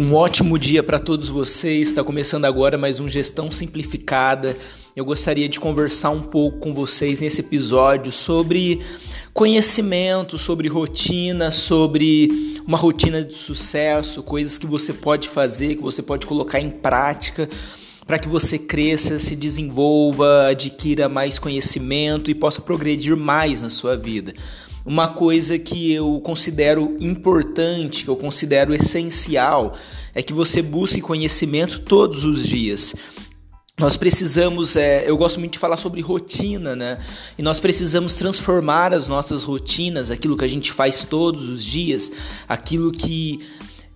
Um ótimo dia para todos vocês. Está começando agora mais um Gestão Simplificada. Eu gostaria de conversar um pouco com vocês nesse episódio sobre conhecimento, sobre rotina, sobre uma rotina de sucesso, coisas que você pode fazer, que você pode colocar em prática para que você cresça, se desenvolva, adquira mais conhecimento e possa progredir mais na sua vida uma coisa que eu considero importante, que eu considero essencial, é que você busque conhecimento todos os dias. Nós precisamos, é, eu gosto muito de falar sobre rotina, né? E nós precisamos transformar as nossas rotinas, aquilo que a gente faz todos os dias, aquilo que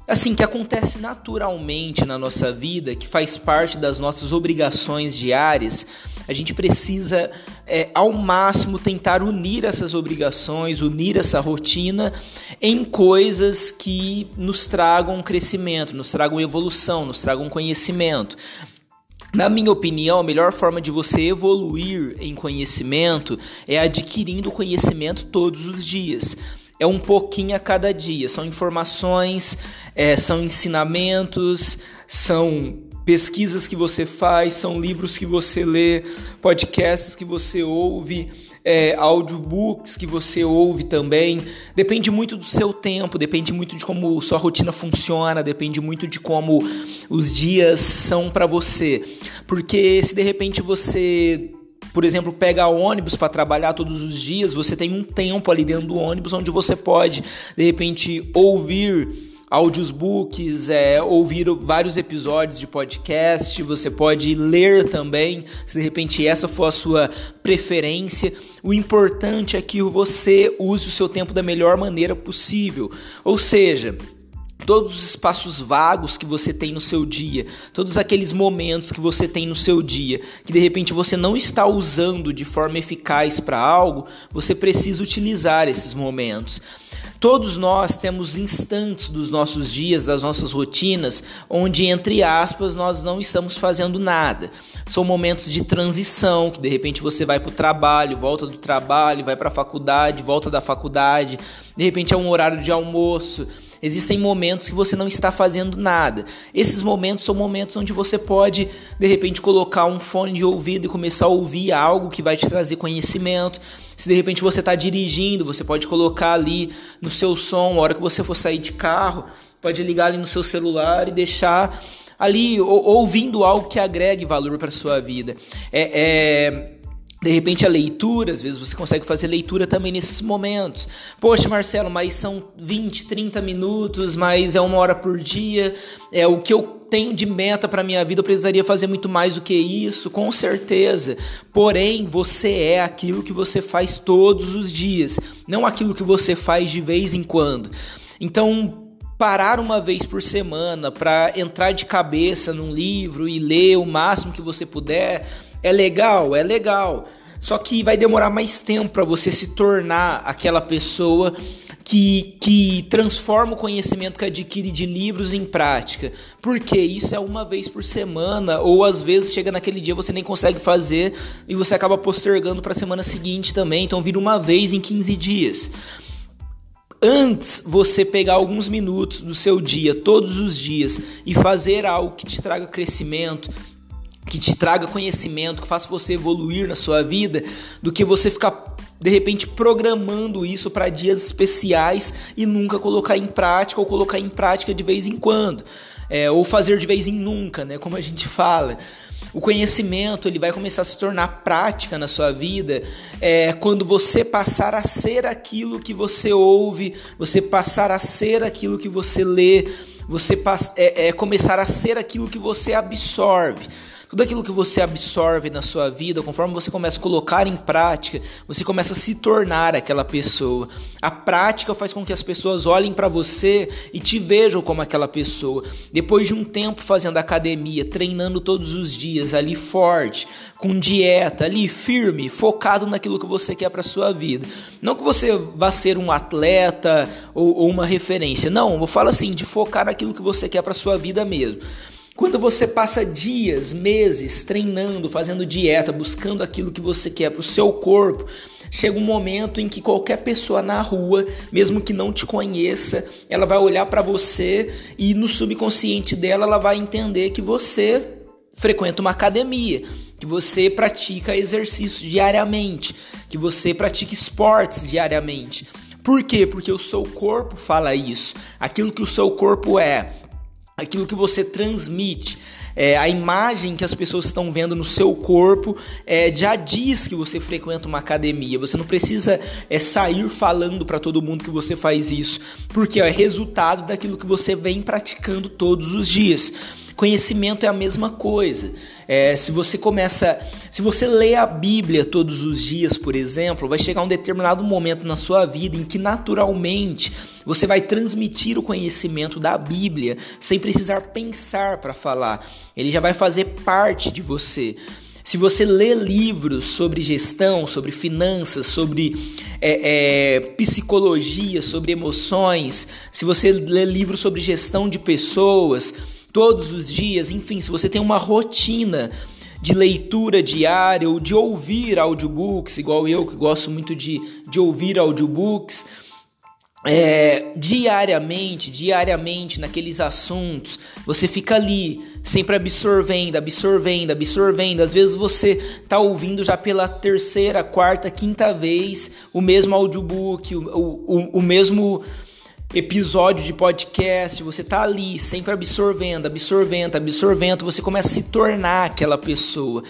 assim que acontece naturalmente na nossa vida, que faz parte das nossas obrigações diárias, a gente precisa é, ao máximo tentar unir essas obrigações, unir essa rotina em coisas que nos tragam crescimento, nos tragam evolução, nos tragam conhecimento. Na minha opinião, a melhor forma de você evoluir em conhecimento é adquirindo conhecimento todos os dias é um pouquinho a cada dia. São informações, é, são ensinamentos, são pesquisas que você faz, são livros que você lê, podcasts que você ouve, é, audiobooks que você ouve também. Depende muito do seu tempo, depende muito de como sua rotina funciona, depende muito de como os dias são para você. Porque se de repente você por exemplo, pega ônibus para trabalhar todos os dias, você tem um tempo ali dentro do ônibus onde você pode, de repente, ouvir audiobooks, é, ouvir vários episódios de podcast, você pode ler também, se de repente essa for a sua preferência. O importante é que você use o seu tempo da melhor maneira possível. Ou seja, todos os espaços vagos que você tem no seu dia, todos aqueles momentos que você tem no seu dia, que de repente você não está usando de forma eficaz para algo, você precisa utilizar esses momentos. Todos nós temos instantes dos nossos dias, das nossas rotinas, onde, entre aspas, nós não estamos fazendo nada. São momentos de transição, que de repente você vai para o trabalho, volta do trabalho, vai para a faculdade, volta da faculdade, de repente é um horário de almoço Existem momentos que você não está fazendo nada. Esses momentos são momentos onde você pode, de repente, colocar um fone de ouvido e começar a ouvir algo que vai te trazer conhecimento. Se de repente você está dirigindo, você pode colocar ali no seu som, a hora que você for sair de carro, pode ligar ali no seu celular e deixar ali ouvindo algo que agregue valor para sua vida. É, é de repente a leitura, às vezes você consegue fazer leitura também nesses momentos. Poxa, Marcelo, mas são 20, 30 minutos, mas é uma hora por dia. É o que eu tenho de meta para minha vida, eu precisaria fazer muito mais do que isso, com certeza. Porém, você é aquilo que você faz todos os dias, não aquilo que você faz de vez em quando. Então, parar uma vez por semana para entrar de cabeça num livro e ler o máximo que você puder é legal, é legal. Só que vai demorar mais tempo para você se tornar aquela pessoa que, que transforma o conhecimento que adquire de livros em prática. Porque isso é uma vez por semana, ou às vezes chega naquele dia você nem consegue fazer e você acaba postergando para a semana seguinte também. Então vira uma vez em 15 dias. Antes você pegar alguns minutos do seu dia, todos os dias, e fazer algo que te traga crescimento, que te traga conhecimento, que faça você evoluir na sua vida, do que você ficar de repente programando isso para dias especiais e nunca colocar em prática ou colocar em prática de vez em quando, é, ou fazer de vez em nunca, né? Como a gente fala. O conhecimento ele vai começar a se tornar prática na sua vida é, quando você passar a ser aquilo que você ouve, você passar a ser aquilo que você lê, você é, é começar a ser aquilo que você absorve. Tudo aquilo que você absorve na sua vida, conforme você começa a colocar em prática, você começa a se tornar aquela pessoa. A prática faz com que as pessoas olhem para você e te vejam como aquela pessoa. Depois de um tempo fazendo academia, treinando todos os dias, ali forte, com dieta, ali firme, focado naquilo que você quer para sua vida. Não que você vá ser um atleta ou, ou uma referência. Não, eu falo assim de focar naquilo que você quer para sua vida mesmo. Quando você passa dias, meses treinando, fazendo dieta, buscando aquilo que você quer para o seu corpo, chega um momento em que qualquer pessoa na rua, mesmo que não te conheça, ela vai olhar para você e no subconsciente dela ela vai entender que você frequenta uma academia, que você pratica exercício diariamente, que você pratica esportes diariamente. Por quê? Porque o seu corpo fala isso. Aquilo que o seu corpo é, aquilo que você transmite, é, a imagem que as pessoas estão vendo no seu corpo é, já diz que você frequenta uma academia. Você não precisa é, sair falando para todo mundo que você faz isso, porque é resultado daquilo que você vem praticando todos os dias. Conhecimento é a mesma coisa. É, se você começa, se você lê a Bíblia todos os dias, por exemplo, vai chegar um determinado momento na sua vida em que naturalmente você vai transmitir o conhecimento da Bíblia sem precisar pensar para falar. Ele já vai fazer parte de você. Se você lê livros sobre gestão, sobre finanças, sobre é, é, psicologia, sobre emoções, se você lê livros sobre gestão de pessoas, todos os dias, enfim, se você tem uma rotina de leitura diária ou de ouvir audiobooks, igual eu que gosto muito de, de ouvir audiobooks, é, diariamente, diariamente naqueles assuntos, você fica ali, sempre absorvendo, absorvendo, absorvendo. Às vezes você tá ouvindo já pela terceira, quarta, quinta vez o mesmo audiobook, o, o, o mesmo episódio de podcast, você tá ali sempre absorvendo, absorvendo, absorvendo, você começa a se tornar aquela pessoa.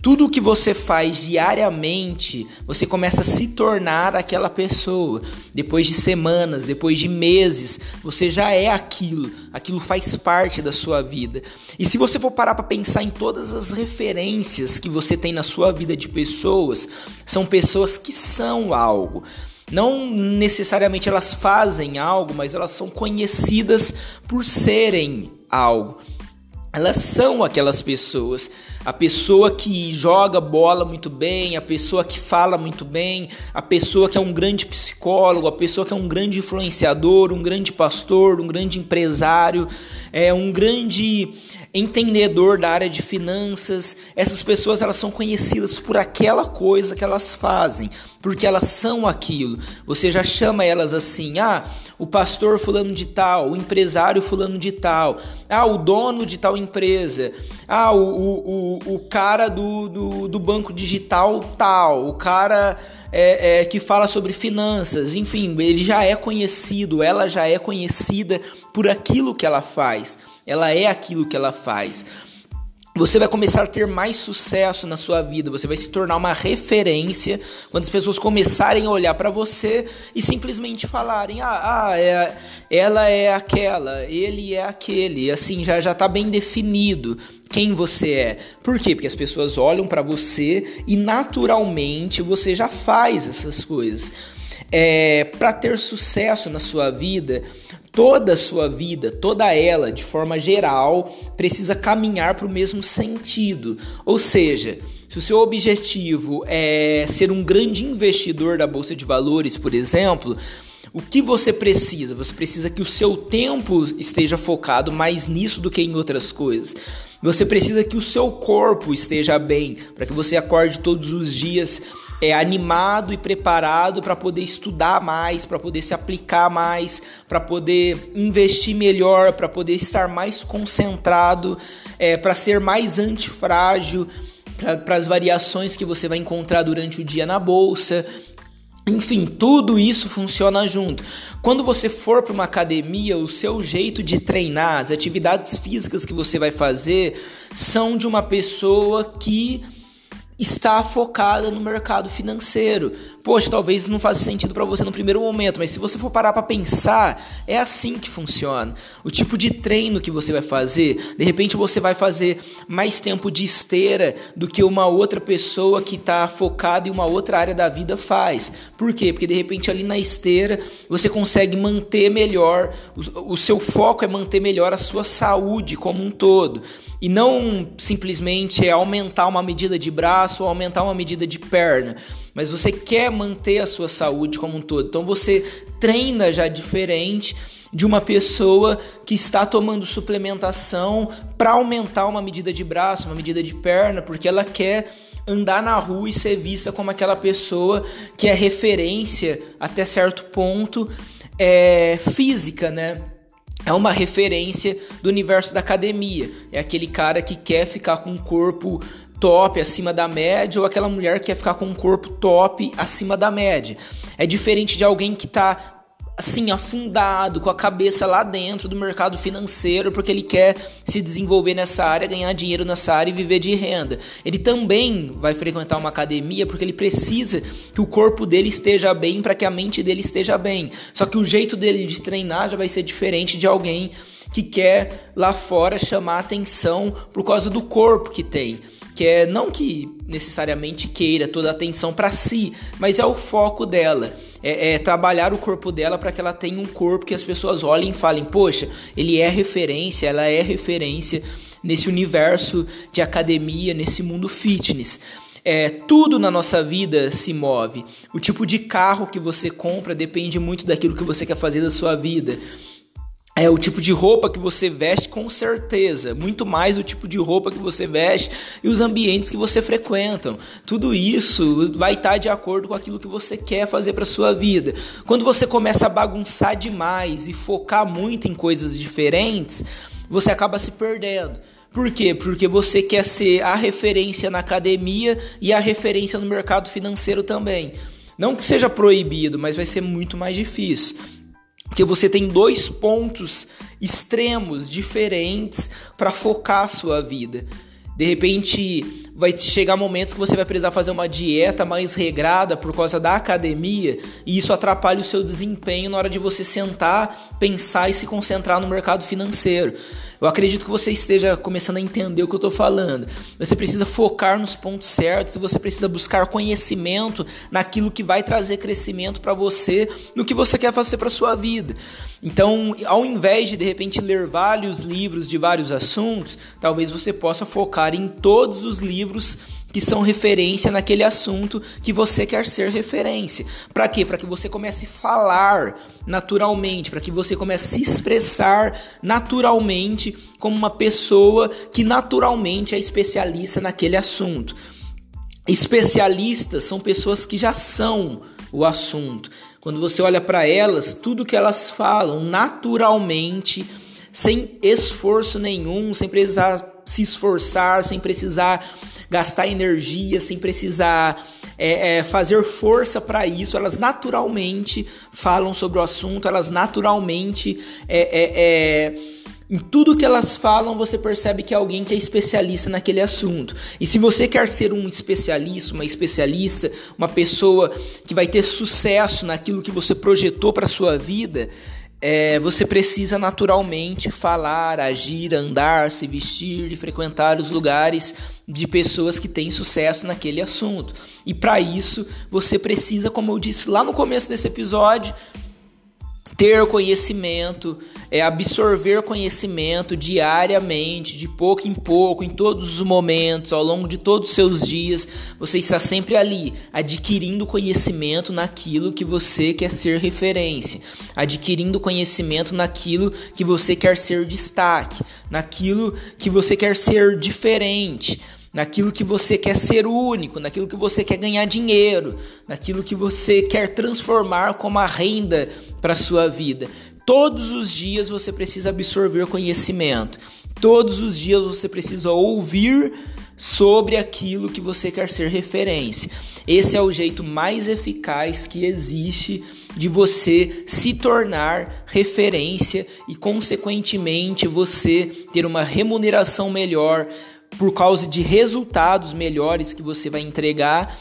Tudo o que você faz diariamente, você começa a se tornar aquela pessoa. Depois de semanas, depois de meses, você já é aquilo. Aquilo faz parte da sua vida. E se você for parar para pensar em todas as referências que você tem na sua vida de pessoas, são pessoas que são algo. Não necessariamente elas fazem algo, mas elas são conhecidas por serem algo. Elas são aquelas pessoas. A pessoa que joga bola muito bem, a pessoa que fala muito bem, a pessoa que é um grande psicólogo, a pessoa que é um grande influenciador, um grande pastor, um grande empresário, é um grande entendedor da área de finanças. Essas pessoas elas são conhecidas por aquela coisa que elas fazem, porque elas são aquilo. Você já chama elas assim: "Ah, o pastor fulano de tal, o empresário fulano de tal, ah, o dono de tal empresa, ah, o, o, o, o cara do, do, do banco digital tal, o cara é, é, que fala sobre finanças, enfim, ele já é conhecido, ela já é conhecida por aquilo que ela faz ela é aquilo que ela faz. Você vai começar a ter mais sucesso na sua vida, você vai se tornar uma referência quando as pessoas começarem a olhar para você e simplesmente falarem: ah, ah é, ela é aquela, ele é aquele, assim, já, já tá bem definido quem você é. Por quê? Porque as pessoas olham para você e naturalmente você já faz essas coisas. É, para ter sucesso na sua vida, toda a sua vida, toda ela, de forma geral, precisa caminhar para o mesmo sentido. Ou seja, se o seu objetivo é ser um grande investidor da bolsa de valores, por exemplo, o que você precisa? Você precisa que o seu tempo esteja focado mais nisso do que em outras coisas. Você precisa que o seu corpo esteja bem, para que você acorde todos os dias é, animado e preparado para poder estudar mais, para poder se aplicar mais, para poder investir melhor, para poder estar mais concentrado, é, para ser mais antifrágil para as variações que você vai encontrar durante o dia na bolsa. Enfim, tudo isso funciona junto. Quando você for para uma academia, o seu jeito de treinar, as atividades físicas que você vai fazer são de uma pessoa que está focada no mercado financeiro. Poxa, talvez não faça sentido para você no primeiro momento, mas se você for parar para pensar, é assim que funciona. O tipo de treino que você vai fazer, de repente você vai fazer mais tempo de esteira do que uma outra pessoa que está focada em uma outra área da vida faz. Por quê? Porque de repente ali na esteira você consegue manter melhor, o, o seu foco é manter melhor a sua saúde como um todo. E não simplesmente é aumentar uma medida de braço ou aumentar uma medida de perna, mas você quer manter a sua saúde como um todo. Então você treina já diferente de uma pessoa que está tomando suplementação para aumentar uma medida de braço, uma medida de perna, porque ela quer andar na rua e ser vista como aquela pessoa que é referência até certo ponto é, física, né? É uma referência do universo da academia. É aquele cara que quer ficar com um corpo top acima da média ou aquela mulher que quer ficar com um corpo top acima da média. É diferente de alguém que está assim, afundado, com a cabeça lá dentro do mercado financeiro, porque ele quer se desenvolver nessa área, ganhar dinheiro nessa área e viver de renda. Ele também vai frequentar uma academia porque ele precisa que o corpo dele esteja bem para que a mente dele esteja bem. Só que o jeito dele de treinar já vai ser diferente de alguém que quer lá fora chamar atenção por causa do corpo que tem que é não que necessariamente queira toda a atenção para si, mas é o foco dela é, é trabalhar o corpo dela para que ela tenha um corpo que as pessoas olhem e falem: poxa, ele é referência, ela é referência nesse universo de academia, nesse mundo fitness. É, tudo na nossa vida se move. O tipo de carro que você compra depende muito daquilo que você quer fazer da sua vida é o tipo de roupa que você veste com certeza, muito mais o tipo de roupa que você veste e os ambientes que você frequenta. Tudo isso vai estar de acordo com aquilo que você quer fazer para sua vida. Quando você começa a bagunçar demais e focar muito em coisas diferentes, você acaba se perdendo. Por quê? Porque você quer ser a referência na academia e a referência no mercado financeiro também. Não que seja proibido, mas vai ser muito mais difícil que você tem dois pontos extremos diferentes para focar a sua vida. De repente, vai chegar momentos que você vai precisar fazer uma dieta mais regrada por causa da academia, e isso atrapalha o seu desempenho na hora de você sentar, pensar e se concentrar no mercado financeiro. Eu acredito que você esteja começando a entender o que eu estou falando. Você precisa focar nos pontos certos você precisa buscar conhecimento naquilo que vai trazer crescimento para você, no que você quer fazer para sua vida. Então, ao invés de de repente ler vários livros de vários assuntos, talvez você possa focar em todos os livros que são referência naquele assunto que você quer ser referência. Para quê? Para que você comece a falar naturalmente, para que você comece a se expressar naturalmente como uma pessoa que naturalmente é especialista naquele assunto. Especialistas são pessoas que já são o assunto. Quando você olha para elas, tudo que elas falam naturalmente, sem esforço nenhum, sem precisar se esforçar, sem precisar gastar energia, sem precisar é, é, fazer força para isso. Elas naturalmente falam sobre o assunto, elas naturalmente. É, é, é, em tudo que elas falam, você percebe que é alguém que é especialista naquele assunto. E se você quer ser um especialista, uma especialista, uma pessoa que vai ter sucesso naquilo que você projetou para sua vida, é, você precisa naturalmente falar, agir, andar, se vestir e frequentar os lugares de pessoas que têm sucesso naquele assunto. E para isso, você precisa, como eu disse lá no começo desse episódio, ter conhecimento, é absorver conhecimento diariamente, de pouco em pouco, em todos os momentos, ao longo de todos os seus dias, você está sempre ali, adquirindo conhecimento naquilo que você quer ser referência, adquirindo conhecimento naquilo que você quer ser destaque, naquilo que você quer ser diferente naquilo que você quer ser único, naquilo que você quer ganhar dinheiro, naquilo que você quer transformar como a renda para sua vida. Todos os dias você precisa absorver conhecimento. Todos os dias você precisa ouvir sobre aquilo que você quer ser referência. Esse é o jeito mais eficaz que existe de você se tornar referência e, consequentemente, você ter uma remuneração melhor, por causa de resultados melhores que você vai entregar,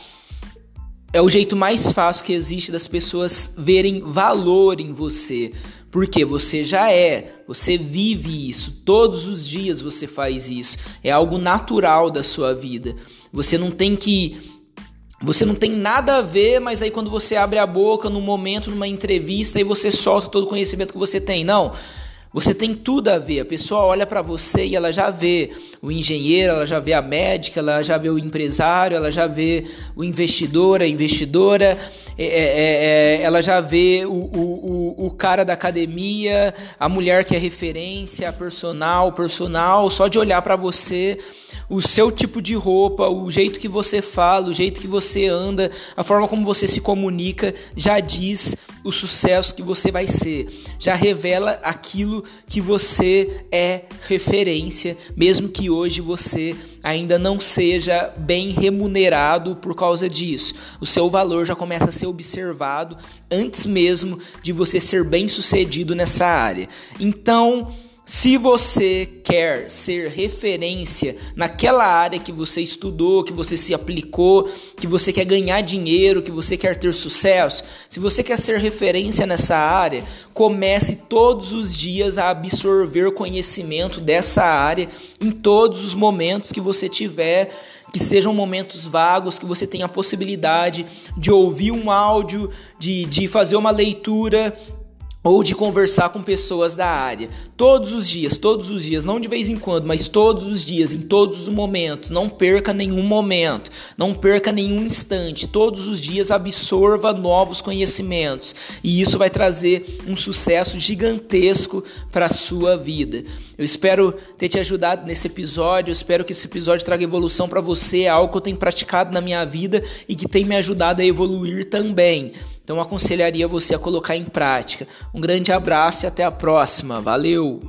é o jeito mais fácil que existe das pessoas verem valor em você. Porque você já é, você vive isso, todos os dias você faz isso, é algo natural da sua vida. Você não tem que você não tem nada a ver, mas aí quando você abre a boca num momento, numa entrevista, e você solta todo o conhecimento que você tem. Não. Você tem tudo a ver. A pessoa olha para você e ela já vê o engenheiro, ela já vê a médica, ela já vê o empresário, ela já vê o investidor, a investidora, é, é, é, é ela já vê o, o, o, cara da academia, a mulher que é referência, a personal, personal. Só de olhar para você o seu tipo de roupa, o jeito que você fala, o jeito que você anda, a forma como você se comunica, já diz o sucesso que você vai ser, já revela aquilo que você é referência, mesmo que hoje você ainda não seja bem remunerado por causa disso. O seu valor já começa a ser observado antes mesmo de você ser bem sucedido nessa área. Então, se você quer ser referência naquela área que você estudou, que você se aplicou, que você quer ganhar dinheiro, que você quer ter sucesso, se você quer ser referência nessa área, comece todos os dias a absorver conhecimento dessa área em todos os momentos que você tiver que sejam momentos vagos, que você tenha a possibilidade de ouvir um áudio, de, de fazer uma leitura, ou de conversar com pessoas da área. Todos os dias, todos os dias, não de vez em quando, mas todos os dias, em todos os momentos. Não perca nenhum momento, não perca nenhum instante. Todos os dias absorva novos conhecimentos e isso vai trazer um sucesso gigantesco para sua vida. Eu espero ter te ajudado nesse episódio, eu espero que esse episódio traga evolução para você, é algo que eu tenho praticado na minha vida e que tem me ajudado a evoluir também. Então aconselharia você a colocar em prática. Um grande abraço e até a próxima. Valeu!